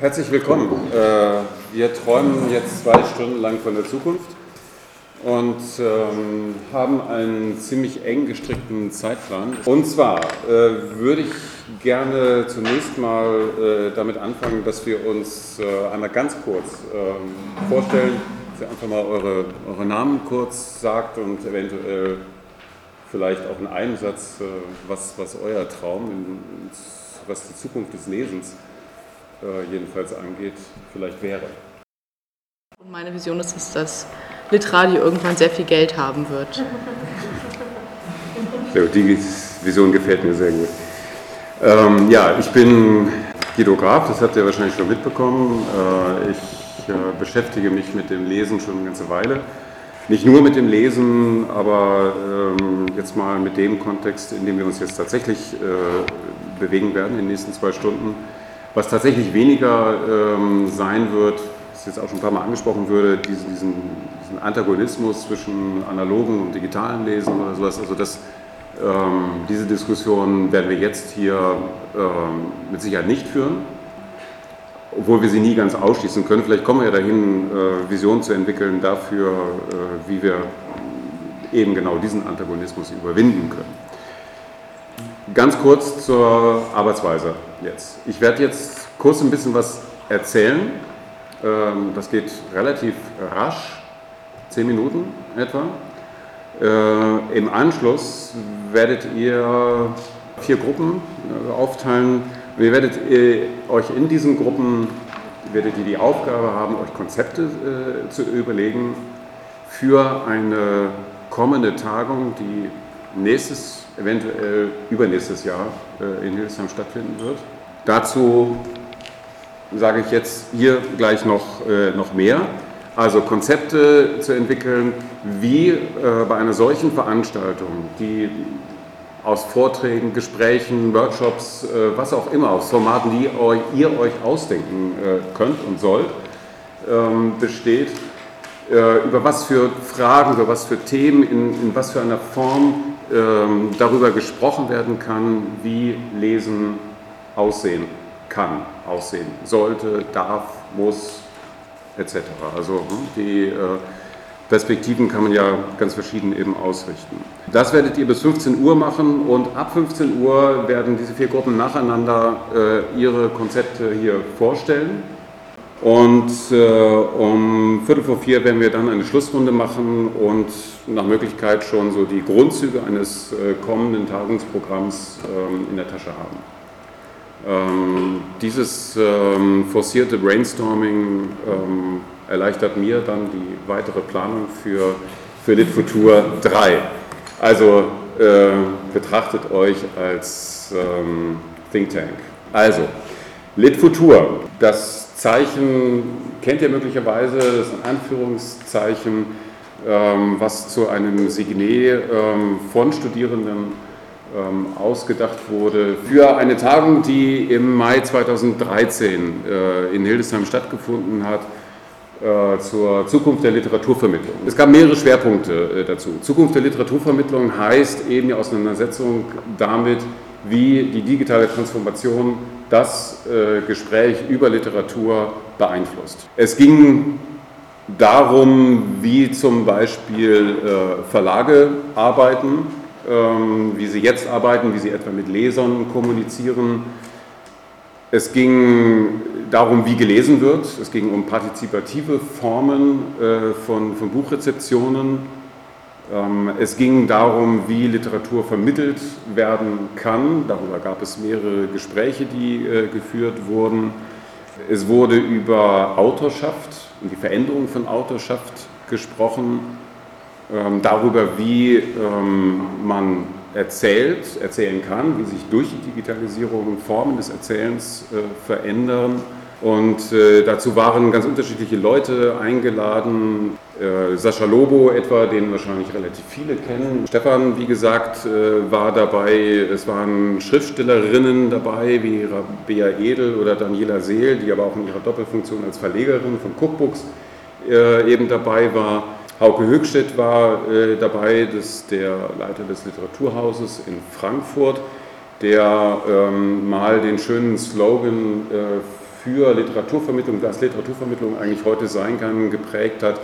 Herzlich willkommen. Äh, wir träumen jetzt zwei Stunden lang von der Zukunft und ähm, haben einen ziemlich eng gestrickten Zeitplan. Und zwar äh, würde ich gerne zunächst mal äh, damit anfangen, dass wir uns einmal ganz kurz ähm, vorstellen, dass ihr einfach mal eure, eure Namen kurz sagt und eventuell vielleicht auch in einem Satz, was, was euer Traum, was die Zukunft des Lesens ist jedenfalls angeht, vielleicht wäre. Und meine Vision ist es, dass Litradio irgendwann sehr viel Geld haben wird. Die Vision gefällt mir sehr gut. Ähm, ja, ich bin Guido Graf, das habt ihr wahrscheinlich schon mitbekommen. Äh, ich äh, beschäftige mich mit dem Lesen schon eine ganze Weile. Nicht nur mit dem Lesen, aber ähm, jetzt mal mit dem Kontext, in dem wir uns jetzt tatsächlich äh, bewegen werden in den nächsten zwei Stunden. Was tatsächlich weniger ähm, sein wird, was jetzt auch schon ein paar Mal angesprochen würde, diesen, diesen, diesen Antagonismus zwischen analogen und digitalen Lesen oder sowas. Also das, ähm, diese Diskussion werden wir jetzt hier ähm, mit Sicherheit nicht führen, obwohl wir sie nie ganz ausschließen können. Vielleicht kommen wir ja dahin, äh, Visionen zu entwickeln dafür, äh, wie wir eben genau diesen Antagonismus überwinden können. Ganz kurz zur Arbeitsweise jetzt. Ich werde jetzt kurz ein bisschen was erzählen. Ähm, das geht relativ rasch, zehn Minuten etwa. Äh, Im Anschluss werdet ihr vier Gruppen äh, aufteilen. ihr werdet äh, euch in diesen Gruppen werdet ihr die Aufgabe haben, euch Konzepte zu überlegen für eine kommende Tagung, die nächstes eventuell übernächstes Jahr äh, in Hildesheim stattfinden wird. Dazu sage ich jetzt hier gleich noch, äh, noch mehr. Also Konzepte zu entwickeln, wie äh, bei einer solchen Veranstaltung, die aus Vorträgen, Gesprächen, Workshops, was auch immer, aus Formaten, die ihr euch ausdenken könnt und sollt, ähm, besteht, über was für Fragen, über was für Themen, in, in was für einer Form darüber gesprochen werden kann, wie Lesen aussehen kann, aussehen sollte, darf, muss, etc. Also hm, die äh, Perspektiven kann man ja ganz verschieden eben ausrichten. Das werdet ihr bis 15 Uhr machen und ab 15 Uhr werden diese vier Gruppen nacheinander äh, ihre Konzepte hier vorstellen. Und äh, um Viertel vor vier werden wir dann eine Schlussrunde machen und nach Möglichkeit schon so die Grundzüge eines äh, kommenden Tagungsprogramms ähm, in der Tasche haben. Ähm, dieses ähm, forcierte Brainstorming ähm, erleichtert mir dann die weitere Planung für, für LitFutur 3. Also äh, betrachtet euch als ähm, Think Tank. Also, LitFutur, das Zeichen kennt ihr möglicherweise, das ist ein Anführungszeichen, ähm, was zu einem Signet ähm, von Studierenden ähm, ausgedacht wurde für eine Tagung, die im Mai 2013 äh, in Hildesheim stattgefunden hat äh, zur Zukunft der Literaturvermittlung. Es gab mehrere Schwerpunkte äh, dazu. Zukunft der Literaturvermittlung heißt eben die Auseinandersetzung damit, wie die digitale Transformation das äh, Gespräch über Literatur beeinflusst. Es ging darum, wie zum Beispiel äh, Verlage arbeiten, ähm, wie sie jetzt arbeiten, wie sie etwa mit Lesern kommunizieren. Es ging darum, wie gelesen wird. Es ging um partizipative Formen äh, von, von Buchrezeptionen es ging darum, wie Literatur vermittelt werden kann. Darüber gab es mehrere Gespräche, die äh, geführt wurden. Es wurde über Autorschaft und die Veränderung von Autorschaft gesprochen, ähm, darüber, wie ähm, man erzählt, erzählen kann, wie sich durch die Digitalisierung Formen des Erzählens äh, verändern. Und äh, dazu waren ganz unterschiedliche Leute eingeladen. Äh, Sascha Lobo etwa, den wahrscheinlich relativ viele kennen. Stefan, wie gesagt, äh, war dabei. Es waren Schriftstellerinnen dabei, wie Rabea Edel oder Daniela Seel, die aber auch in ihrer Doppelfunktion als Verlegerin von Cookbooks äh, eben dabei war. Hauke Höchstedt war äh, dabei, das der Leiter des Literaturhauses in Frankfurt, der ähm, mal den schönen Slogan äh, für Literaturvermittlung, was Literaturvermittlung eigentlich heute sein kann, geprägt hat,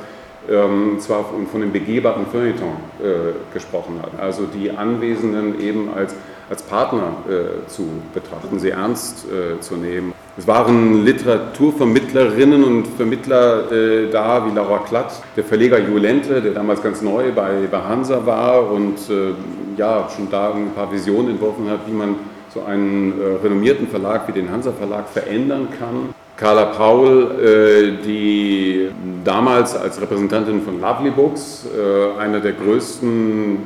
ähm, zwar von, von dem begehbaren Feuilleton äh, gesprochen hat. Also die Anwesenden eben als, als Partner äh, zu betrachten, sie ernst äh, zu nehmen. Es waren Literaturvermittlerinnen und Vermittler äh, da, wie Laura Klatt, der Verleger Julente, der damals ganz neu bei, bei Hansa war und äh, ja, schon da ein paar Visionen entworfen hat, wie man so einen äh, renommierten Verlag wie den Hansa Verlag verändern kann. Carla Paul, äh, die damals als Repräsentantin von Lovely Books, äh, einer der größten,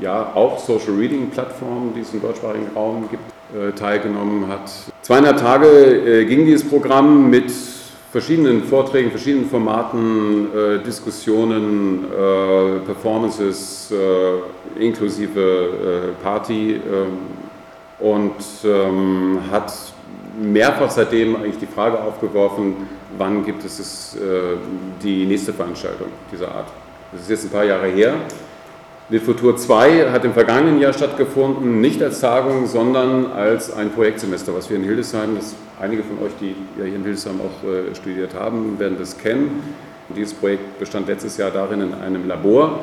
ja, auch Social Reading Plattformen, die es im deutschsprachigen Raum gibt, äh, teilgenommen hat. Zweieinhalb Tage ging dieses Programm mit verschiedenen Vorträgen, verschiedenen Formaten, Diskussionen, Performances, inklusive Party ähm, und ähm, hat mehrfach seitdem eigentlich die Frage aufgeworfen, wann gibt es äh, die nächste Veranstaltung dieser Art. Das ist jetzt ein paar Jahre her. Litfutur 2 hat im vergangenen Jahr stattgefunden, nicht als Tagung, sondern als ein Projektsemester, was wir in Hildesheim, das einige von euch, die ja hier in Hildesheim auch äh, studiert haben, werden das kennen. Und dieses Projekt bestand letztes Jahr darin in einem Labor,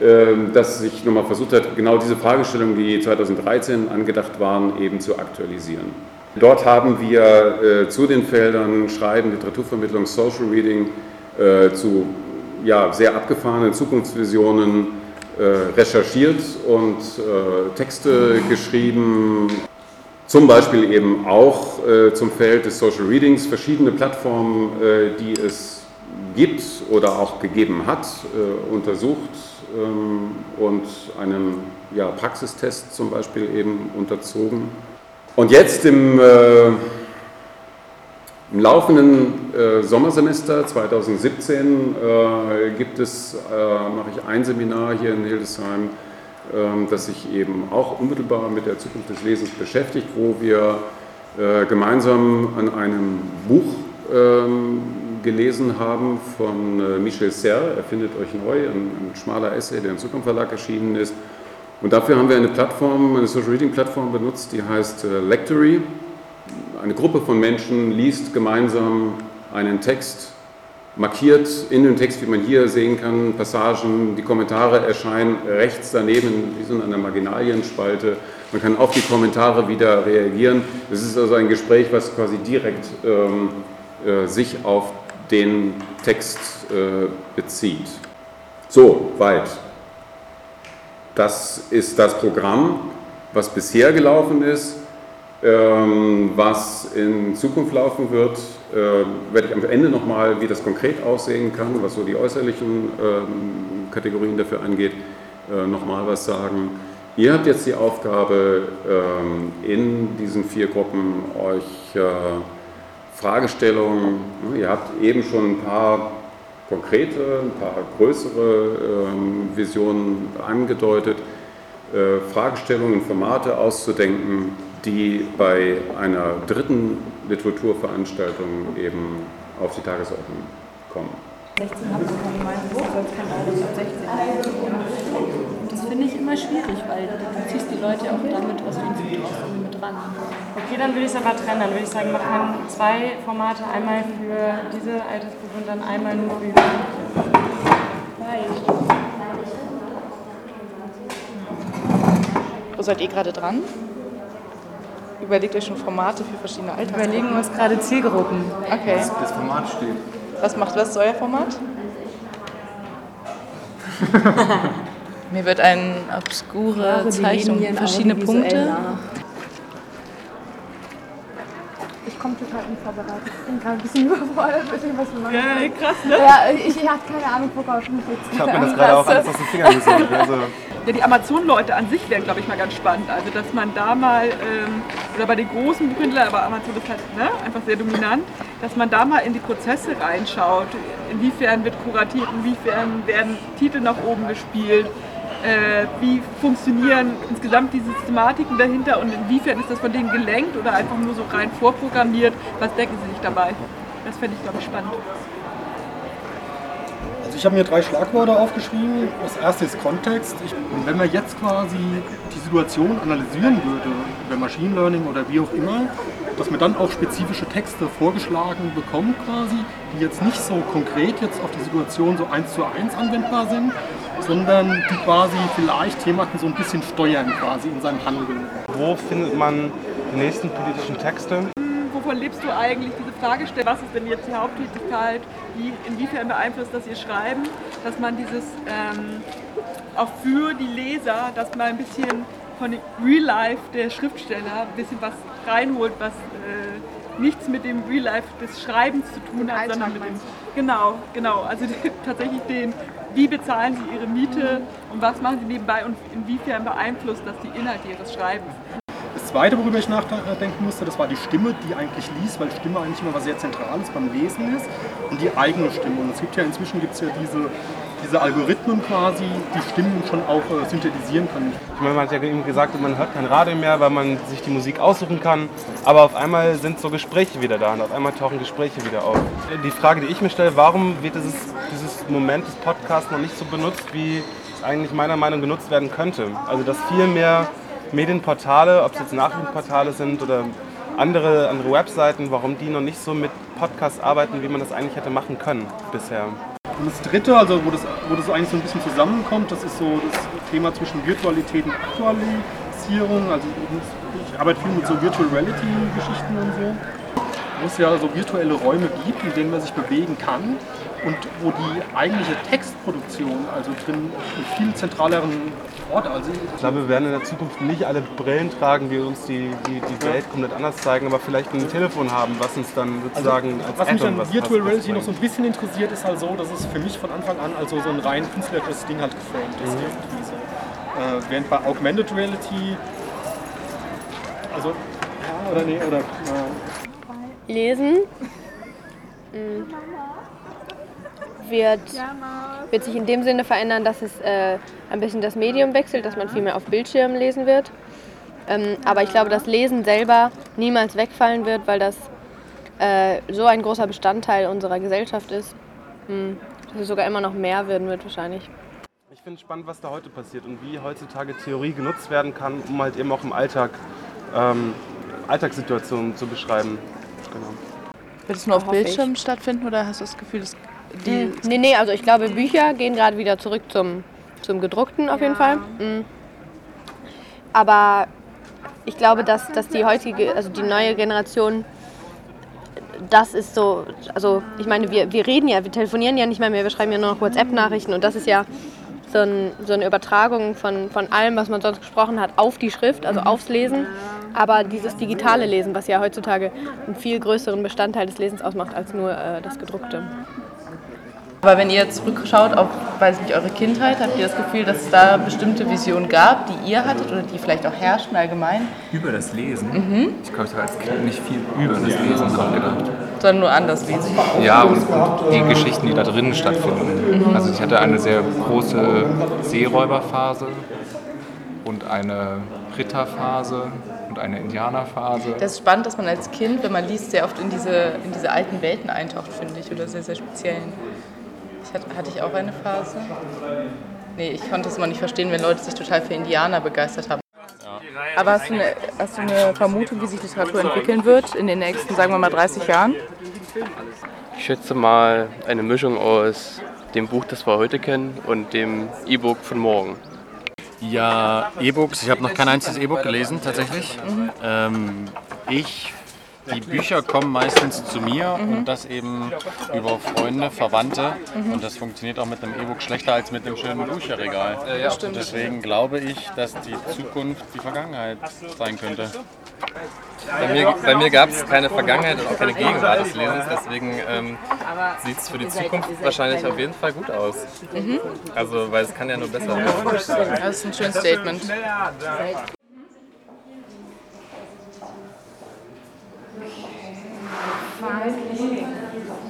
äh, das sich nochmal versucht hat, genau diese Fragestellungen, die 2013 angedacht waren, eben zu aktualisieren. Dort haben wir äh, zu den Feldern Schreiben, Literaturvermittlung, Social Reading äh, zu ja, sehr abgefahrenen Zukunftsvisionen äh, recherchiert und äh, Texte geschrieben, zum Beispiel eben auch äh, zum Feld des Social Readings, verschiedene Plattformen, äh, die es gibt oder auch gegeben hat, untersucht ähm, und einem ja, Praxistest zum Beispiel eben unterzogen. Und jetzt im, äh, im laufenden äh, Sommersemester 2017 äh, gibt es, äh, mache ich ein Seminar hier in Hildesheim, ähm, das sich eben auch unmittelbar mit der Zukunft des Lesens beschäftigt, wo wir äh, gemeinsam an einem Buch ähm, gelesen haben von äh, Michel Serre, Er findet euch neu, ein, ein schmaler Essay, der im Zukunft Verlag erschienen ist und dafür haben wir eine Plattform, eine Social Reading Plattform benutzt, die heißt äh, Lectory. Eine Gruppe von Menschen liest gemeinsam einen Text, markiert in dem Text, wie man hier sehen kann, Passagen, die Kommentare erscheinen rechts daneben, wie so in einer Marginalienspalte. Man kann auf die Kommentare wieder reagieren. Es ist also ein Gespräch, was quasi direkt ähm, äh, sich auf den Text äh, bezieht. So, weit. Das ist das Programm, was bisher gelaufen ist. Ähm, was in Zukunft laufen wird, äh, werde ich am Ende nochmal, wie das konkret aussehen kann, was so die äußerlichen ähm, Kategorien dafür angeht, äh, nochmal was sagen. Ihr habt jetzt die Aufgabe, ähm, in diesen vier Gruppen euch äh, Fragestellungen, ihr habt eben schon ein paar konkrete, ein paar größere ähm, Visionen angedeutet, äh, Fragestellungen, Formate auszudenken, die bei einer dritten Literaturveranstaltung eben auf die Tagesordnung kommen. 16 habe ich keine Meinung, sonst kann alles ab 16 das finde ich immer schwierig, weil du ziehst die Leute auch damit aus dem mit ran. Okay, dann würde ich es aber trennen. Dann würde ich sagen, kann zwei Formate, einmal für diese Altersgruppe und dann einmal nur für die Reicht. Wo seid ihr gerade dran? Überlegt euch schon Formate für verschiedene Altersgruppen? Überlegen uns gerade Zielgruppen. Okay. Das, das Format steht. Was macht was ist euer Format? Mir wird eine obskure Zeichnung, verschiedene Punkte. Nach. Ich komme total unvorbereitet. Ich bin gerade ein bisschen überfordert mit dem, was wir machen. Ja, krass, ne? Ja, ich, ich habe keine Ahnung, worauf ich mich jetzt Ich habe mir das gerade auch alles aus den Fingern gesogen. Also. Ja, die Amazon-Leute an sich wären, glaube ich, mal ganz spannend. Also, dass man da mal, ähm, oder bei den großen Buchhändlern, aber Amazon ist halt ne, einfach sehr dominant, dass man da mal in die Prozesse reinschaut. Inwiefern wird kuratiert, inwiefern werden Titel nach oben gespielt äh, wie funktionieren insgesamt die Systematiken dahinter und inwiefern ist das von denen gelenkt oder einfach nur so rein vorprogrammiert? Was denken Sie sich dabei? Das fände ich, glaube ich, spannend. Also ich habe mir drei Schlagworte aufgeschrieben. Das erste ist Kontext. Ich, wenn man jetzt quasi die Situation analysieren würde, über Machine Learning oder wie auch immer, dass man dann auch spezifische Texte vorgeschlagen bekommt quasi, die jetzt nicht so konkret jetzt auf die Situation so eins zu eins anwendbar sind, sondern die quasi vielleicht jemanden so ein bisschen steuern quasi in seinem Handeln. Wo findet man die nächsten politischen Texte? Wovon lebst du eigentlich? Diese Frage stellt, was ist denn jetzt die Haupttätigkeit? Wie, inwiefern beeinflusst das ihr Schreiben? Dass man dieses ähm, auch für die Leser, dass man ein bisschen von dem Real Life der Schriftsteller ein bisschen was reinholt, was äh, nichts mit dem Real Life des Schreibens zu tun hat, sondern mit dem genau, genau, also tatsächlich den, wie bezahlen sie ihre Miete und was machen sie nebenbei und inwiefern beeinflusst das die Inhalte ihres Schreibens. Zweite, worüber ich nachdenken musste, das war die Stimme, die eigentlich liest, weil Stimme eigentlich immer was sehr Zentrales beim Lesen ist und die eigene Stimme. Und es gibt ja inzwischen gibt's ja diese, diese Algorithmen quasi, die Stimmen schon auch äh, synthetisieren können. Ich meine, man hat ja eben gesagt, man hört kein Radio mehr, weil man sich die Musik aussuchen kann. Aber auf einmal sind so Gespräche wieder da und auf einmal tauchen Gespräche wieder auf. Die Frage, die ich mir stelle, warum wird dieses, dieses Moment des Podcasts noch nicht so benutzt, wie es eigentlich meiner Meinung nach genutzt werden könnte? Also, dass viel mehr Medienportale, ob es jetzt Nachrichtenportale sind oder andere, andere Webseiten, warum die noch nicht so mit Podcasts arbeiten, wie man das eigentlich hätte machen können bisher. Und das dritte, also wo das, wo das eigentlich so ein bisschen zusammenkommt, das ist so das Thema zwischen Virtualität und Aktualisierung. Also ich arbeite viel mit so Virtual Reality Geschichten und so. Wo es ja so virtuelle Räume gibt, in denen man sich bewegen kann und wo die eigentliche Textproduktion also drin einen viel zentraleren Ort. Also Ich glaube, wir werden in der Zukunft nicht alle Brillen tragen, die uns die, die, die Welt komplett anders zeigen, aber vielleicht ein Telefon haben, was uns dann sozusagen als was mich an was- Virtual Reality noch so ein bisschen interessiert, ist halt so, dass es für mich von Anfang an also so ein rein künstlerisches Ding halt geframed ist. Irgendwie so. Äh, während bei Augmented Reality, also, ja, oder nee, oder, äh, Lesen mm, wird, wird sich in dem Sinne verändern, dass es äh, ein bisschen das Medium wechselt, dass man viel mehr auf Bildschirmen lesen wird. Ähm, aber ich glaube, dass Lesen selber niemals wegfallen wird, weil das äh, so ein großer Bestandteil unserer Gesellschaft ist, mm, dass es sogar immer noch mehr werden wird wahrscheinlich. Ich finde es spannend, was da heute passiert und wie heutzutage Theorie genutzt werden kann, um halt eben auch im Alltag ähm, Alltagssituationen zu beschreiben. Genau. Wird es nur auf. Bildschirmen stattfinden oder hast du das Gefühl, dass die Nee, nee, also ich glaube, Bücher gehen gerade wieder zurück zum, zum gedruckten auf jeden Fall. Mm. Aber ich glaube, dass, dass die heutige, also die neue Generation, das ist so, also ich meine, wir, wir reden ja, wir telefonieren ja nicht mehr, mehr, wir schreiben ja nur noch WhatsApp-Nachrichten und das ist ja so, ein, so eine Übertragung von, von allem, was man sonst gesprochen hat, auf die Schrift, also aufs Lesen. Aber dieses digitale Lesen, was ja heutzutage einen viel größeren Bestandteil des Lesens ausmacht als nur äh, das gedruckte. Aber wenn ihr zurückschaut auf, weiß nicht, eure Kindheit, habt ihr das Gefühl, dass es da bestimmte Visionen gab, die ihr hattet oder die vielleicht auch herrschen allgemein, Über das Lesen? Ich glaube, ich habe als Kind nicht viel über das Lesen nachgedacht. sondern nur anders lesen? Ja, und, und die Geschichten, die da drinnen stattfinden. Also ich hatte eine sehr große Seeräuberphase und eine Ritterphase und eine Indianerphase. Das ist spannend, dass man als Kind, wenn man liest, sehr oft in diese, in diese alten Welten eintaucht, finde ich, oder sehr, sehr speziellen. Ich hatte, hatte ich auch eine Phase? Nee, ich konnte es immer nicht verstehen, wenn Leute sich total für Indianer begeistert haben. Aber hast du, eine, hast du eine Vermutung, wie sich Literatur entwickeln wird in den nächsten, sagen wir mal, 30 Jahren? Ich schätze mal eine Mischung aus dem Buch, das wir heute kennen, und dem E-Book von morgen. Ja, E-Books. Ich habe noch kein einziges E-Book gelesen, tatsächlich. Ähm, ich, die Bücher kommen meistens zu mir und das eben über Freunde, Verwandte. Und das funktioniert auch mit einem E-Book schlechter als mit einem schönen Bücherregal. ja. Und deswegen glaube ich, dass die Zukunft die Vergangenheit sein könnte. Bei mir, bei mir gab es keine Vergangenheit und auch keine Gegenwart des Lesens, deswegen ähm, sieht es für die Zukunft wahrscheinlich auf jeden Fall gut aus. Also, weil es kann ja nur besser werden. Das ist ein schönes Statement.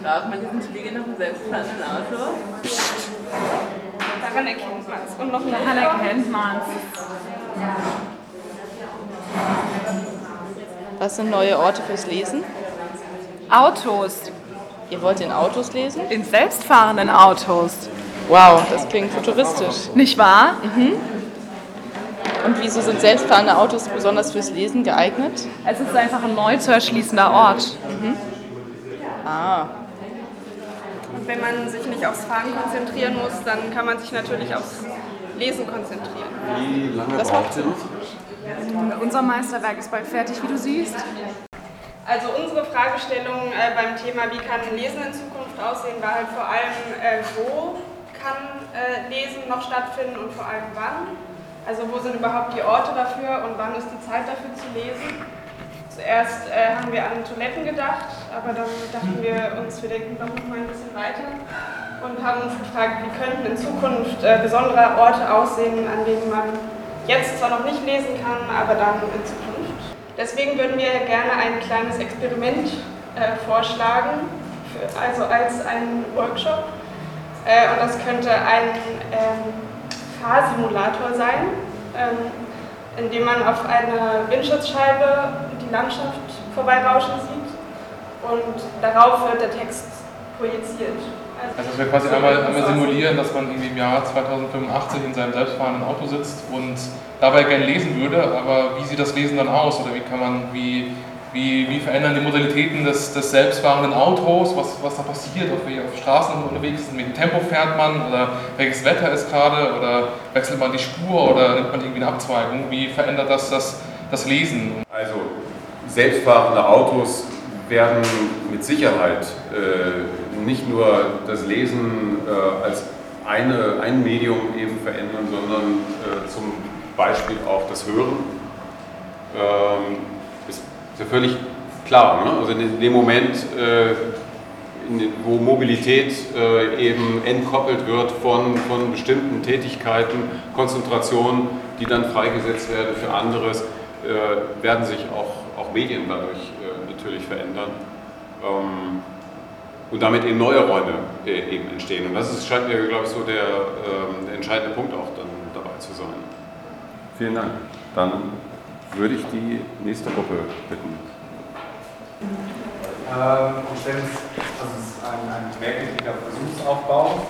Darf man diesen Spiegel noch im selbstfahrenden Auto? Daran erkennt man es. Und noch daran erkennt man es. Was sind neue Orte fürs Lesen? Autos. Ihr wollt in Autos lesen? In selbstfahrenden Autos. Wow, das klingt futuristisch. Nicht wahr? Und wieso sind selbstfahrende Autos besonders fürs Lesen geeignet? Es ist einfach ein neu zu erschließender Ort. Mhm. Ah. Und wenn man sich nicht aufs Fahren konzentrieren muss, dann kann man sich natürlich aufs Lesen konzentrieren. Wie lange Das braucht macht ihr noch? Unser Meisterwerk ist bald fertig, wie du siehst. Also unsere Fragestellung äh, beim Thema, wie kann Lesen in Zukunft aussehen, war halt vor allem, äh, wo kann äh, Lesen noch stattfinden und vor allem wann. Also wo sind überhaupt die Orte dafür und wann ist die Zeit dafür zu lesen. Zuerst äh, haben wir an Toiletten gedacht, aber dann dachten wir uns, wir denken doch noch mal ein bisschen weiter und haben uns gefragt, wie könnten in Zukunft äh, besondere Orte aussehen, an denen man jetzt zwar noch nicht lesen kann, aber dann in Zukunft. Deswegen würden wir gerne ein kleines Experiment äh, vorschlagen, für, also als einen Workshop. Äh, und das könnte ein ähm, Fahrsimulator sein, ähm, in dem man auf einer Windschutzscheibe die Landschaft vorbeirauschen sieht und darauf wird der Text projiziert. Also dass wir quasi einmal, einmal simulieren, dass man irgendwie im Jahr 2085 in seinem selbstfahrenden Auto sitzt und dabei gern lesen würde, aber wie sieht das Lesen dann aus? Oder wie kann man, wie, wie, wie verändern die Modalitäten des, des selbstfahrenden Autos, was, was da passiert, auf welchen Straßen unterwegs ist, mit welchem Tempo fährt man? Oder welches Wetter ist gerade? Oder wechselt man die Spur? Oder nimmt man irgendwie eine Abzweigung, wie verändert das das, das Lesen? Also selbstfahrende Autos werden mit Sicherheit äh, nicht nur das Lesen äh, als eine, ein Medium eben verändern, sondern äh, zum Beispiel auch das Hören. Ähm, ist ja völlig klar. Ne? Also in dem Moment, äh, in, wo Mobilität äh, eben entkoppelt wird von, von bestimmten Tätigkeiten, Konzentrationen, die dann freigesetzt werden für anderes, äh, werden sich auch, auch Medien dadurch äh, natürlich verändern. Ähm, und damit eben neue Räume äh, eben entstehen. Und das ist, scheint mir, glaube ich, so der, ähm, der entscheidende Punkt auch dann dabei zu sein. Vielen Dank. Dann würde ich die nächste Gruppe bitten. Ähm, stellen uns, also es ist ein, ein mehrgliedriger Versuchsaufbau.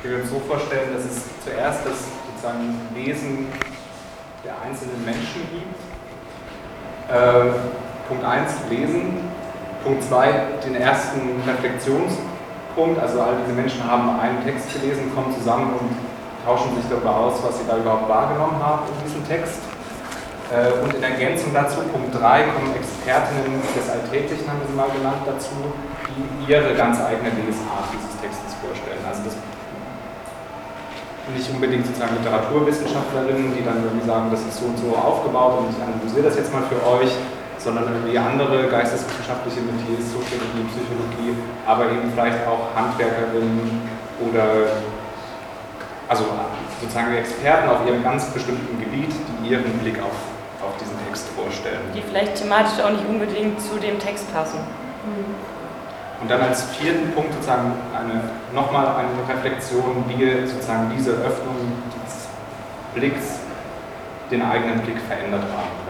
Wir können uns so vorstellen, dass es zuerst das sozusagen Wesen der einzelnen Menschen gibt. Äh, Punkt 1, Lesen. Punkt 2, den ersten Reflexionspunkt. Also all diese Menschen haben einen Text gelesen, kommen zusammen und tauschen sich darüber aus, was sie da überhaupt wahrgenommen haben in diesem Text. Äh, Und in Ergänzung dazu, Punkt 3, kommen Expertinnen des Alltäglichen, haben wir sie mal genannt, dazu, die ihre ganz eigene Lesart dieses Textes vorstellen. Also das nicht unbedingt sozusagen Literaturwissenschaftlerinnen, die dann irgendwie sagen, das ist so und so aufgebaut und ich analysiere das jetzt mal für euch, sondern irgendwie andere geisteswissenschaftliche Metiers, Soziologie, Psychologie, aber eben vielleicht auch Handwerkerinnen oder also sozusagen Experten auf ihrem ganz bestimmten Gebiet, die ihren Blick auf, auf diesen Text vorstellen. Die vielleicht thematisch auch nicht unbedingt zu dem Text passen. Und dann als vierten Punkt sozusagen eine, nochmal eine Reflexion, wie sozusagen diese Öffnung des Blicks den eigenen Blick verändert haben.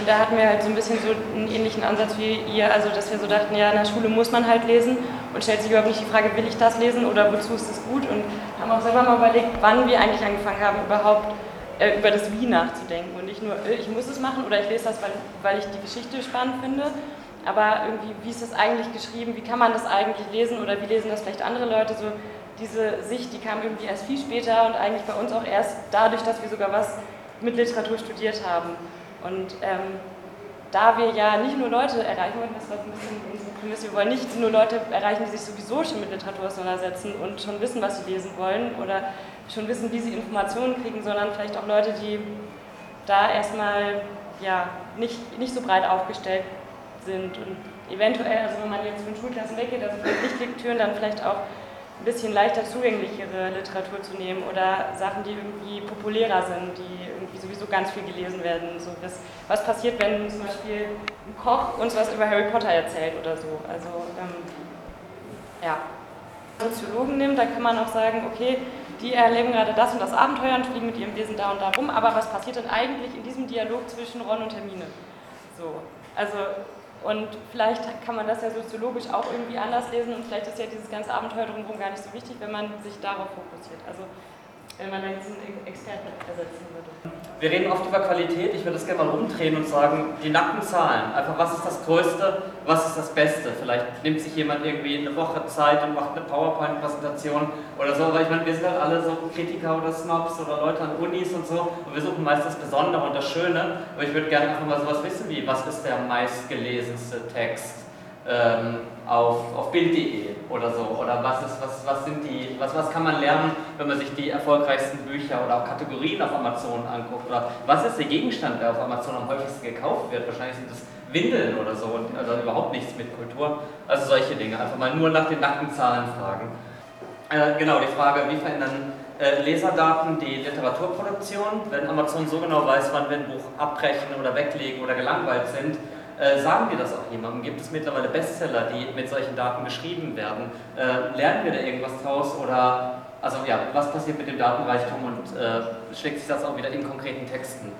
Und da hatten wir halt so ein bisschen so einen ähnlichen Ansatz wie ihr, also dass wir so dachten, ja, in der Schule muss man halt lesen und stellt sich überhaupt nicht die Frage, will ich das lesen oder wozu ist das gut? Und haben auch selber mal überlegt, wann wir eigentlich angefangen haben, überhaupt äh, über das Wie nachzudenken und nicht nur, äh, ich muss es machen oder ich lese das, weil, weil ich die Geschichte spannend finde, aber irgendwie, wie ist das eigentlich geschrieben, wie kann man das eigentlich lesen oder wie lesen das vielleicht andere Leute, so diese Sicht, die kam irgendwie erst viel später und eigentlich bei uns auch erst dadurch, dass wir sogar was mit Literatur studiert haben. Und ähm, da wir ja nicht nur Leute erreichen wollen, das war ein bisschen unsere Prämisse, wir wollen nicht nur Leute erreichen, die sich sowieso schon mit Literatur auseinandersetzen und schon wissen, was sie lesen wollen oder schon wissen, wie sie Informationen kriegen, sondern vielleicht auch Leute, die da erstmal ja, nicht, nicht so breit aufgestellt sind. Und eventuell, also wenn man jetzt von Schulklassen weggeht, also von Lichtlektüren, dann vielleicht auch ein bisschen leichter zugänglichere Literatur zu nehmen oder Sachen, die irgendwie populärer sind, die irgendwie sowieso ganz viel gelesen werden. So was, was passiert, wenn zum Beispiel ein Koch uns was über Harry Potter erzählt oder so. Also ähm, ja. Soziologen nimmt, dann kann man auch sagen, okay, die erleben gerade das und das Abenteuer und fliegen mit ihrem Wesen da und da rum, aber was passiert denn eigentlich in diesem Dialog zwischen Ron und Hermine? So, also und vielleicht kann man das ja soziologisch auch irgendwie anders lesen und vielleicht ist ja dieses ganze Abenteuer drumherum gar nicht so wichtig, wenn man sich darauf fokussiert. Also wenn man da jetzt einen Experten ersetzen würde. Wir reden oft über Qualität. Ich würde das gerne mal umdrehen und sagen, die nackten Zahlen. Einfach, was ist das Größte, was ist das Beste? Vielleicht nimmt sich jemand irgendwie eine Woche Zeit und macht eine PowerPoint-Präsentation oder so. Aber ich meine, wir sind halt alle so Kritiker oder Snobs oder Leute an Unis und so. Und wir suchen meist das Besondere und das Schöne. Aber ich würde gerne einfach mal sowas wissen wie, was ist der meistgelesenste Text? ähm, auf, auf Bild.de oder so? Oder was, ist, was, was, sind die, was, was kann man lernen, wenn man sich die erfolgreichsten Bücher oder auch Kategorien auf Amazon anguckt? Oder was ist der Gegenstand, der auf Amazon am häufigsten gekauft wird? Wahrscheinlich sind das Windeln oder so, also überhaupt nichts mit Kultur. Also solche Dinge. Einfach mal nur nach den nackten Zahlen fragen. Äh, genau, die Frage, wie verändern äh, Leserdaten die Literaturproduktion? Wenn Amazon so genau weiß, wann wir ein Buch abbrechen oder weglegen oder gelangweilt sind, äh, sagen wir das auch jemandem? Gibt es mittlerweile Bestseller, die mit solchen Daten geschrieben werden? Äh, lernen wir da irgendwas draus oder also ja, was passiert mit dem Datenreichtum und äh, schlägt sich das auch wieder in konkreten Texten?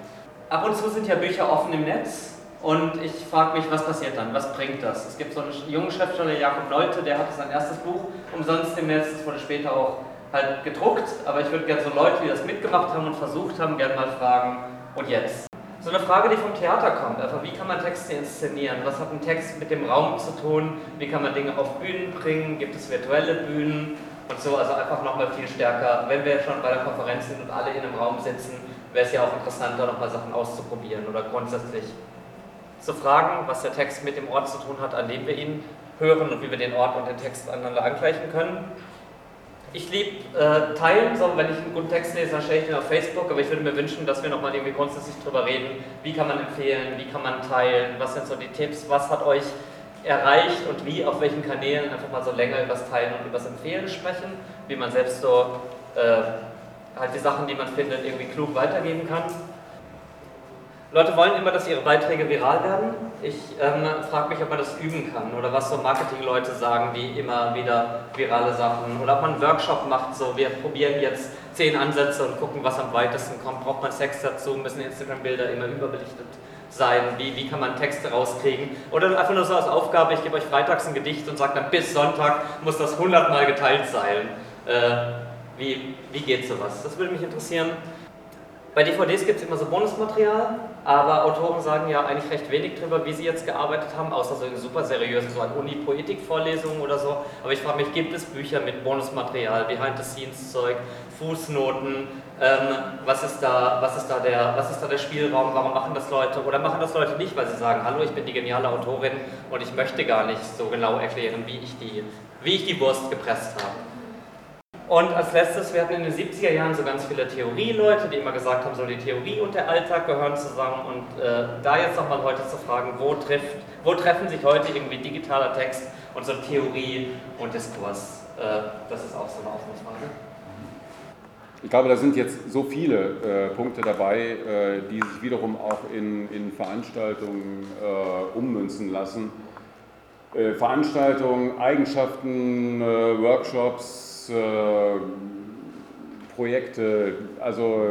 Ab und zu sind ja Bücher offen im Netz und ich frage mich, was passiert dann? Was bringt das? Es gibt so einen jungen Schriftsteller, Jakob Nolte, der hatte sein erstes Buch umsonst im Netz, das wurde später auch halt gedruckt, aber ich würde gerne so Leute, die das mitgemacht haben und versucht haben, gerne mal fragen, und jetzt? So eine Frage, die vom Theater kommt, einfach wie kann man Texte inszenieren? Was hat ein Text mit dem Raum zu tun? Wie kann man Dinge auf Bühnen bringen? Gibt es virtuelle Bühnen? Und so, also einfach nochmal viel stärker. Wenn wir schon bei der Konferenz sind und alle in einem Raum sitzen, wäre es ja auch interessanter, nochmal Sachen auszuprobieren oder grundsätzlich zu fragen, was der Text mit dem Ort zu tun hat, an dem wir ihn hören und wie wir den Ort und den Text aneinander angleichen können. Ich liebe äh, Teilen, so, wenn ich einen guten Text lese, dann stelle ich den auf Facebook, aber ich würde mir wünschen, dass wir nochmal irgendwie grundsätzlich drüber reden, wie kann man empfehlen, wie kann man teilen, was sind so die Tipps, was hat euch erreicht und wie, auf welchen Kanälen, einfach mal so länger über das Teilen und über das Empfehlen sprechen, wie man selbst so äh, halt die Sachen, die man findet, irgendwie klug weitergeben kann. Leute wollen immer, dass ihre Beiträge viral werden. Ich ähm, frage mich, ob man das üben kann oder was so Marketingleute sagen, die immer wieder virale Sachen oder ob man einen Workshop macht, so wir probieren jetzt zehn Ansätze und gucken, was am weitesten kommt. Braucht man Sex dazu? Müssen Instagram-Bilder immer überbelichtet sein? Wie, wie kann man Texte rauskriegen? Oder einfach nur so als Aufgabe, ich gebe euch freitags ein Gedicht und sage dann bis Sonntag muss das hundertmal geteilt sein. Äh, wie, wie geht sowas? Das würde mich interessieren. Bei DVDs gibt es immer so Bonusmaterial, aber Autoren sagen ja eigentlich recht wenig darüber, wie sie jetzt gearbeitet haben, außer so in super seriösen, so an Uni-Poetik-Vorlesungen oder so. Aber ich frage mich, gibt es Bücher mit Bonusmaterial, Behind-the-Scenes-Zeug, Fußnoten? Ähm, was, ist da, was, ist da der, was ist da der Spielraum? Warum machen das Leute? Oder machen das Leute nicht, weil sie sagen, hallo, ich bin die geniale Autorin und ich möchte gar nicht so genau erklären, wie ich die, wie ich die Wurst gepresst habe. Und als letztes, wir hatten in den 70er Jahren so ganz viele Theorieleute, die immer gesagt haben, so die Theorie und der Alltag gehören zusammen. Und äh, da jetzt nochmal heute zu fragen, wo, trifft, wo treffen sich heute irgendwie digitaler Text und so Theorie und Diskurs? Äh, das ist auch so eine offene. Ich glaube, da sind jetzt so viele äh, Punkte dabei, äh, die sich wiederum auch in, in Veranstaltungen äh, ummünzen lassen. Äh, Veranstaltungen, Eigenschaften, Workshops, äh, Projekte, also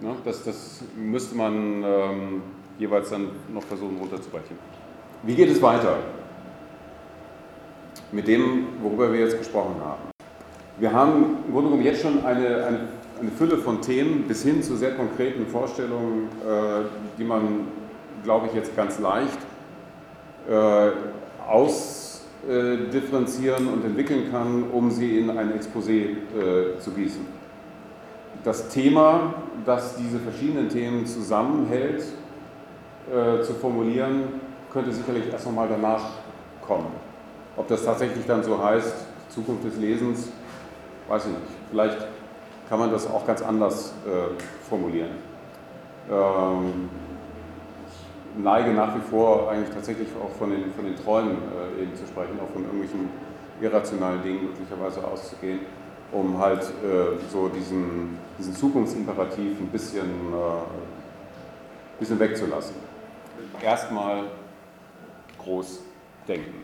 ne, das, das müsste man ähm, jeweils dann noch versuchen runterzubrechen. Wie geht es weiter mit dem, worüber wir jetzt gesprochen haben? Wir haben im Grunde genommen jetzt schon eine, eine, eine Fülle von Themen bis hin zu sehr konkreten Vorstellungen, äh, die man, glaube ich, jetzt ganz leicht äh, aus äh, differenzieren und entwickeln kann, um sie in ein Exposé äh, zu gießen. Das Thema, das diese verschiedenen Themen zusammenhält, äh, zu formulieren, könnte sicherlich erst nochmal danach kommen. Ob das tatsächlich dann so heißt, Zukunft des Lesens, weiß ich nicht. Vielleicht kann man das auch ganz anders äh, formulieren. Ähm, neige nach wie vor eigentlich tatsächlich auch von den, von den Träumen äh, eben zu sprechen, auch von irgendwelchen irrationalen Dingen möglicherweise auszugehen, um halt äh, so diesen, diesen Zukunftsimperativ ein bisschen, äh, bisschen wegzulassen. Erstmal groß denken.